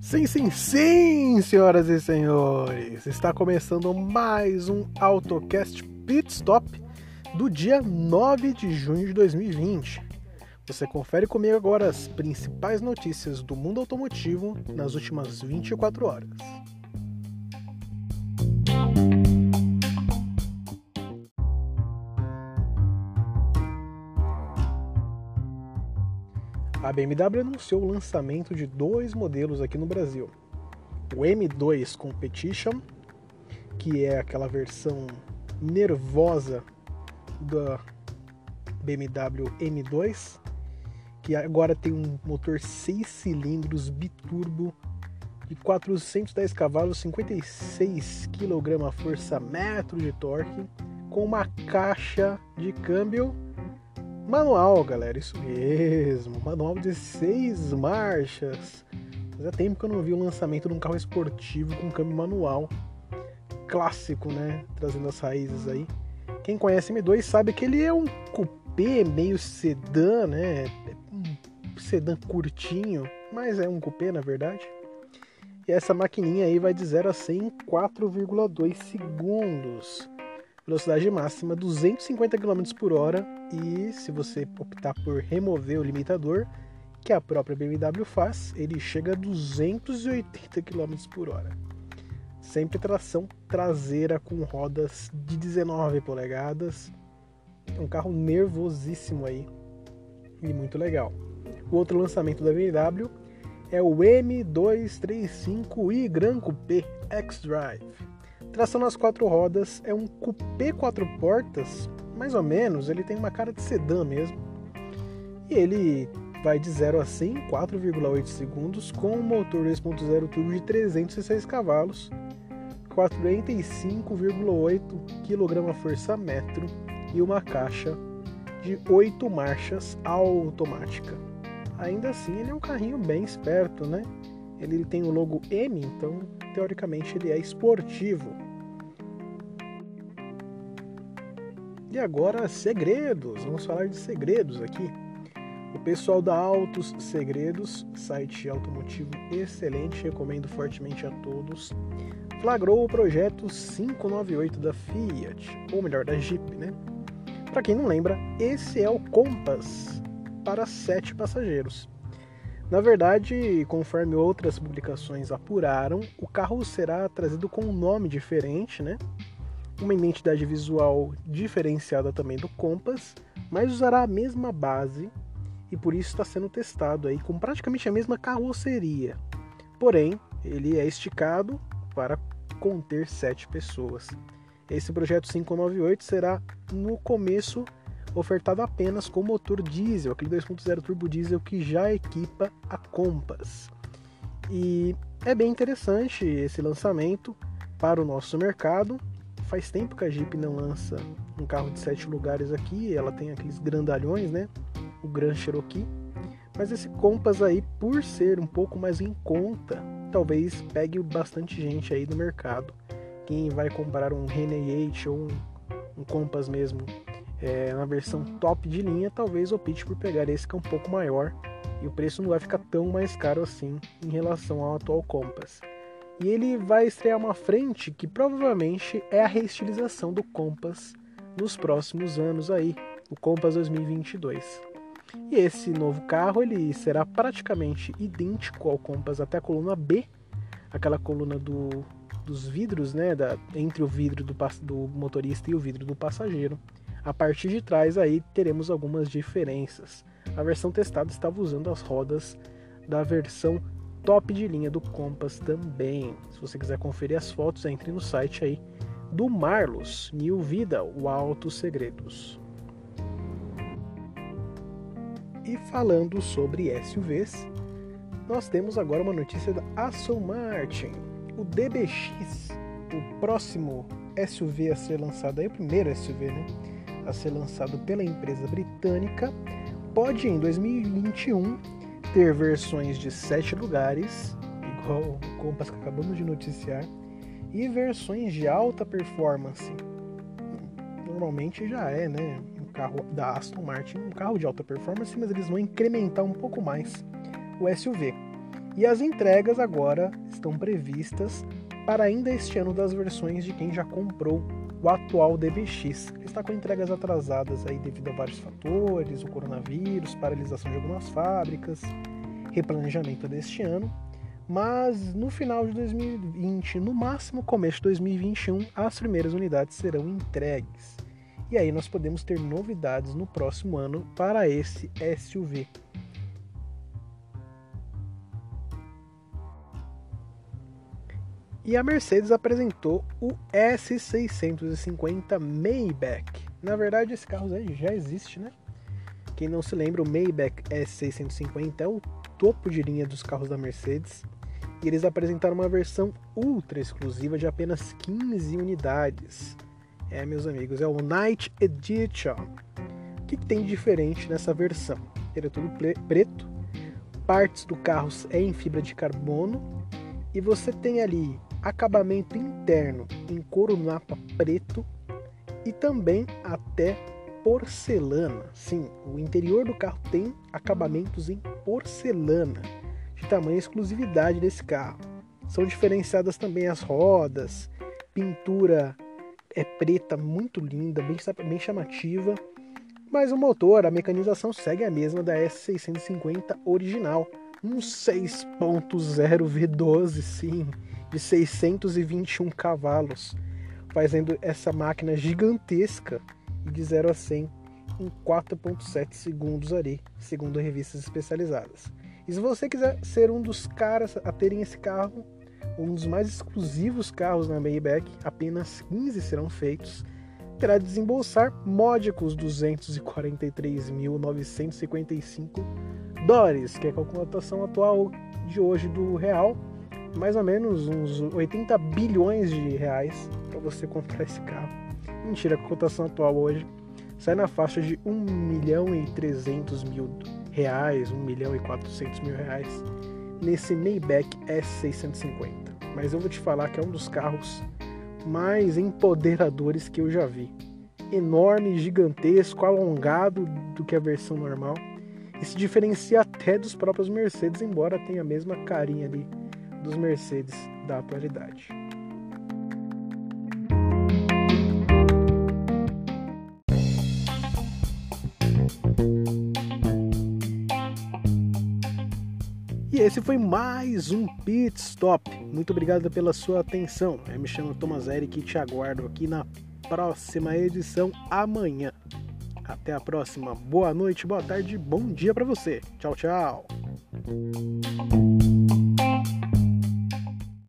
Sim, sim, sim, senhoras e senhores! Está começando mais um AutoCast Pit Stop do dia 9 de junho de 2020. Você confere comigo agora as principais notícias do mundo automotivo nas últimas 24 horas. A BMW anunciou o lançamento de dois modelos aqui no Brasil. O M2 Competition, que é aquela versão nervosa da BMW M2, que agora tem um motor 6 cilindros biturbo de 410 cavalos, 56 kgfm de torque, com uma caixa de câmbio Manual, galera, isso mesmo. Manual de seis marchas. Fazia tempo que eu não vi o lançamento de um carro esportivo com câmbio manual. Clássico, né? Trazendo as raízes aí. Quem conhece M2 sabe que ele é um coupé meio sedã, né? Um sedã curtinho, mas é um coupé na verdade. E essa maquininha aí vai de 0 a 100 em 4,2 segundos velocidade máxima 250 km por hora e se você optar por remover o limitador, que a própria BMW faz, ele chega a 280 km por hora. Sempre tração traseira com rodas de 19 polegadas. É um carro nervosíssimo aí e muito legal. O outro lançamento da BMW é o M235i Gran Coupé X-Drive. Tração nas quatro rodas é um coupé quatro portas, mais ou menos, ele tem uma cara de sedã mesmo. E ele vai de 0 a 100 em 4,8 segundos com um motor 2.0 turbo de 306 cavalos, 45,8 kgfm e uma caixa de 8 marchas automática. Ainda assim, ele é um carrinho bem esperto, né? Ele tem o logo M, então teoricamente ele é esportivo. E agora, segredos. Vamos falar de segredos aqui. O pessoal da Autos Segredos, site automotivo excelente, recomendo fortemente a todos, flagrou o projeto 598 da Fiat, ou melhor, da Jeep, né? Para quem não lembra, esse é o Compass para sete passageiros. Na verdade, conforme outras publicações apuraram, o carro será trazido com um nome diferente, né? Uma identidade visual diferenciada também do Compass, mas usará a mesma base e por isso está sendo testado aí com praticamente a mesma carroceria. Porém, ele é esticado para conter sete pessoas. Esse projeto 598 será no começo ofertado apenas com motor diesel, aquele 2.0 turbo diesel que já equipa a Compass. E é bem interessante esse lançamento para o nosso mercado faz tempo que a Jeep não lança um carro de sete lugares aqui. Ela tem aqueles grandalhões, né? O Grand Cherokee. Mas esse Compass aí, por ser um pouco mais em conta, talvez pegue bastante gente aí do mercado. Quem vai comprar um Renegade ou um, um Compass mesmo é, na versão top de linha, talvez opte por pegar esse que é um pouco maior e o preço não vai ficar tão mais caro assim em relação ao atual Compass. E ele vai estrear uma frente que provavelmente é a reestilização do Compass nos próximos anos aí, o Compass 2022. E esse novo carro ele será praticamente idêntico ao Compass até a coluna B, aquela coluna do, dos vidros, né, da, entre o vidro do, do motorista e o vidro do passageiro. A partir de trás aí teremos algumas diferenças. A versão testada estava usando as rodas da versão top de linha do Compass também. Se você quiser conferir as fotos, entre no site aí do Marlos New Vida, o Alto Segredos. E falando sobre SUVs, nós temos agora uma notícia da Aston Martin. O DBX, o próximo SUV a ser lançado, aí o primeiro SUV, né, a ser lançado pela empresa britânica, pode em 2021 ter versões de sete lugares, igual o Compass que acabamos de noticiar, e versões de alta performance. Normalmente já é, né? carro da Aston Martin, um carro de alta performance, mas eles vão incrementar um pouco mais o SUV. E as entregas agora estão previstas para ainda este ano das versões de quem já comprou o atual DBX. Está com entregas atrasadas aí devido a vários fatores, o coronavírus, paralisação de algumas fábricas, replanejamento deste ano. Mas no final de 2020, no máximo começo de 2021, as primeiras unidades serão entregues. E aí nós podemos ter novidades no próximo ano para esse SUV. E a Mercedes apresentou o S650 Maybach. Na verdade, esse carro já existe, né? Quem não se lembra, o Maybach S650 é o topo de linha dos carros da Mercedes. E eles apresentaram uma versão ultra exclusiva de apenas 15 unidades. É, meus amigos, é o Night Edition. O que, tem de diferente nessa versão? Ele é todo preto, partes do carro é em fibra de carbono e você tem ali acabamento interno em couro napa preto e também até porcelana. Sim, o interior do carro tem acabamentos em porcelana, de tamanha exclusividade desse carro. São diferenciadas também as rodas, pintura é preta, muito linda, bem, bem chamativa. Mas o motor, a mecanização segue a mesma da S650 original, um 6.0 V12, sim, de 621 cavalos, fazendo essa máquina gigantesca de 0 a 100 em 4.7 segundos ali, segundo revistas especializadas. E se você quiser ser um dos caras a terem esse carro, um dos mais exclusivos carros na Maybach, apenas 15 serão feitos, terá de desembolsar módicos 243.955 dólares, que é a cotação atual de hoje do real, mais ou menos uns 80 bilhões de reais para você comprar esse carro. Mentira, a cotação atual hoje sai na faixa de 1 milhão e 300 mil reais, 1 milhão e 400 mil reais nesse Maybach S650. Mas eu vou te falar que é um dos carros mais empoderadores que eu já vi. Enorme, gigantesco, alongado do que a versão normal. E se diferencia até dos próprios Mercedes, embora tenha a mesma carinha ali dos Mercedes da atualidade. Esse foi mais um Pit Stop. Muito obrigado pela sua atenção. Eu me chamo Thomas Eric e te aguardo aqui na próxima edição amanhã. Até a próxima. Boa noite, boa tarde, bom dia para você. Tchau, tchau.